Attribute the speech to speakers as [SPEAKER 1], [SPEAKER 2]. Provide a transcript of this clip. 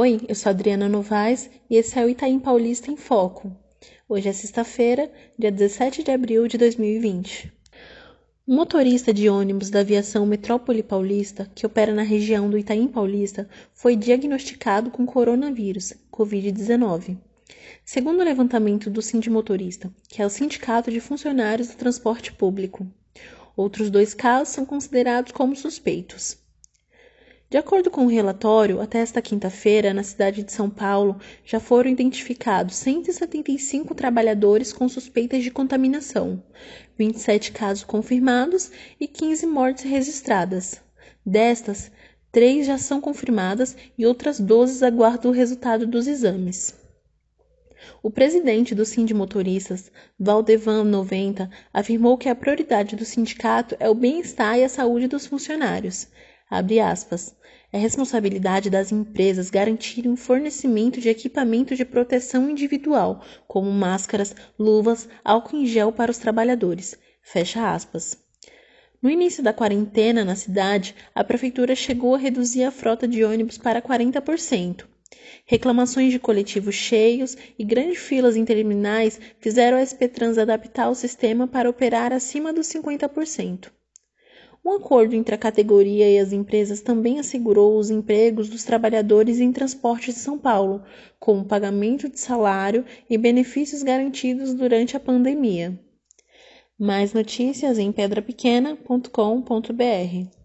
[SPEAKER 1] Oi, eu sou Adriana Novaes e esse é o Itaim Paulista em Foco. Hoje é sexta-feira, dia 17 de abril de 2020. Um motorista de ônibus da aviação Metrópole Paulista, que opera na região do Itaim Paulista, foi diagnosticado com coronavírus, Covid-19. Segundo o levantamento do Sindimotorista, que é o Sindicato de Funcionários do Transporte Público, outros dois casos são considerados como suspeitos. De acordo com o relatório, até esta quinta-feira, na cidade de São Paulo, já foram identificados 175 trabalhadores com suspeitas de contaminação, 27 casos confirmados e 15 mortes registradas. Destas, três já são confirmadas e outras 12 aguardam o resultado dos exames. O presidente do Sind Motoristas, Valdevan 90, afirmou que a prioridade do sindicato é o bem-estar e a saúde dos funcionários. Abre aspas. É responsabilidade das empresas garantirem o fornecimento de equipamento de proteção individual, como máscaras, luvas, álcool em gel para os trabalhadores. Fecha aspas. No início da quarentena na cidade, a prefeitura chegou a reduzir a frota de ônibus para 40%. Reclamações de coletivos cheios e grandes filas em terminais fizeram a SP Trans adaptar o sistema para operar acima dos 50%. Um acordo entre a categoria e as empresas também assegurou os empregos dos trabalhadores em transporte de São Paulo, como pagamento de salário e benefícios garantidos durante a pandemia. Mais notícias em pedrapequena.com.br.